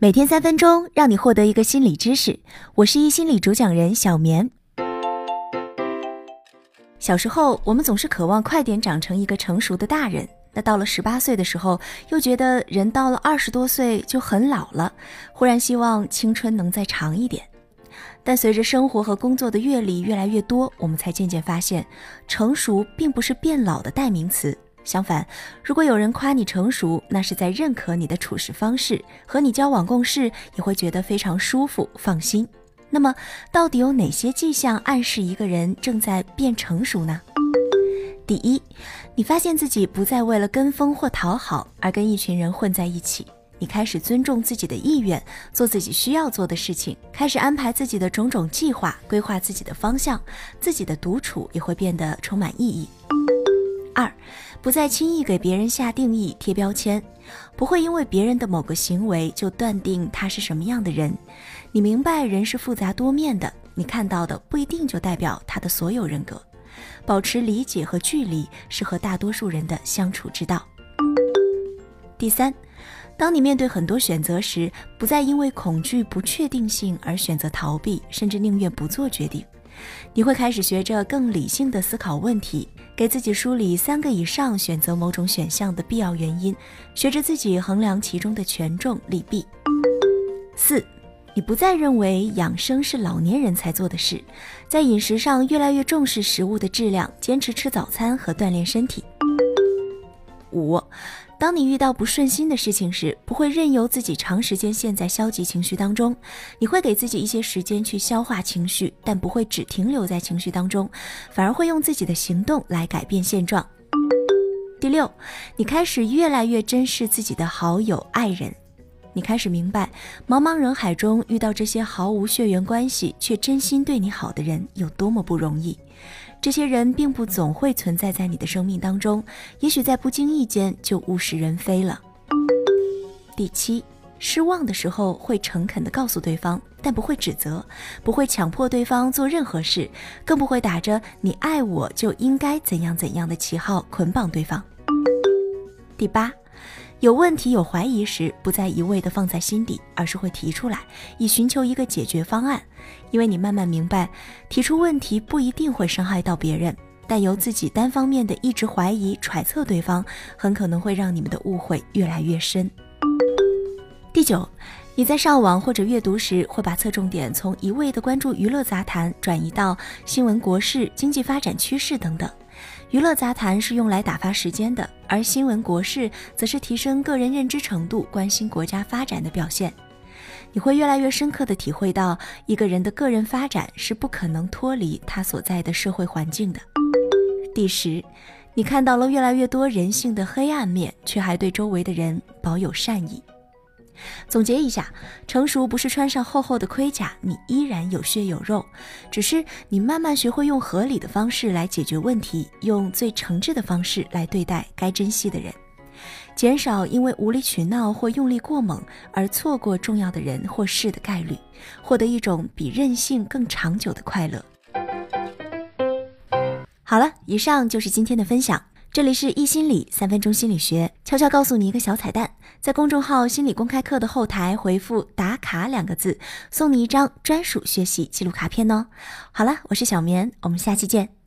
每天三分钟，让你获得一个心理知识。我是一心理主讲人小棉。小时候，我们总是渴望快点长成一个成熟的大人。那到了十八岁的时候，又觉得人到了二十多岁就很老了，忽然希望青春能再长一点。但随着生活和工作的阅历越来越多，我们才渐渐发现，成熟并不是变老的代名词。相反，如果有人夸你成熟，那是在认可你的处事方式，和你交往共事也会觉得非常舒服、放心。那么，到底有哪些迹象暗示一个人正在变成熟呢？第一，你发现自己不再为了跟风或讨好而跟一群人混在一起，你开始尊重自己的意愿，做自己需要做的事情，开始安排自己的种种计划，规划自己的方向，自己的独处也会变得充满意义。二，不再轻易给别人下定义、贴标签，不会因为别人的某个行为就断定他是什么样的人。你明白人是复杂多面的，你看到的不一定就代表他的所有人格。保持理解和距离是和大多数人的相处之道。第三，当你面对很多选择时，不再因为恐惧不确定性而选择逃避，甚至宁愿不做决定。你会开始学着更理性的思考问题，给自己梳理三个以上选择某种选项的必要原因，学着自己衡量其中的权重利弊。四，你不再认为养生是老年人才做的事，在饮食上越来越重视食物的质量，坚持吃早餐和锻炼身体。五。当你遇到不顺心的事情时，不会任由自己长时间陷在消极情绪当中，你会给自己一些时间去消化情绪，但不会只停留在情绪当中，反而会用自己的行动来改变现状。第六，你开始越来越珍视自己的好友、爱人，你开始明白，茫茫人海中遇到这些毫无血缘关系却真心对你好的人有多么不容易。这些人并不总会存在在你的生命当中，也许在不经意间就物是人非了。第七，失望的时候会诚恳地告诉对方，但不会指责，不会强迫对方做任何事，更不会打着“你爱我就应该怎样怎样的”旗号捆绑对方。第八。有问题、有怀疑时，不再一味地放在心底，而是会提出来，以寻求一个解决方案。因为你慢慢明白，提出问题不一定会伤害到别人，但由自己单方面的一直怀疑、揣测对方，很可能会让你们的误会越来越深。第九，你在上网或者阅读时，会把侧重点从一味的关注娱乐杂谈，转移到新闻、国事、经济发展趋势等等。娱乐杂谈是用来打发时间的，而新闻国事则是提升个人认知程度、关心国家发展的表现。你会越来越深刻地体会到，一个人的个人发展是不可能脱离他所在的社会环境的。第十，你看到了越来越多人性的黑暗面，却还对周围的人保有善意。总结一下，成熟不是穿上厚厚的盔甲，你依然有血有肉，只是你慢慢学会用合理的方式来解决问题，用最诚挚的方式来对待该珍惜的人，减少因为无理取闹或用力过猛而错过重要的人或事的概率，获得一种比任性更长久的快乐。好了，以上就是今天的分享。这里是易心理三分钟心理学，悄悄告诉你一个小彩蛋，在公众号“心理公开课”的后台回复“打卡”两个字，送你一张专属学习记录卡片哦。好了，我是小棉，我们下期见。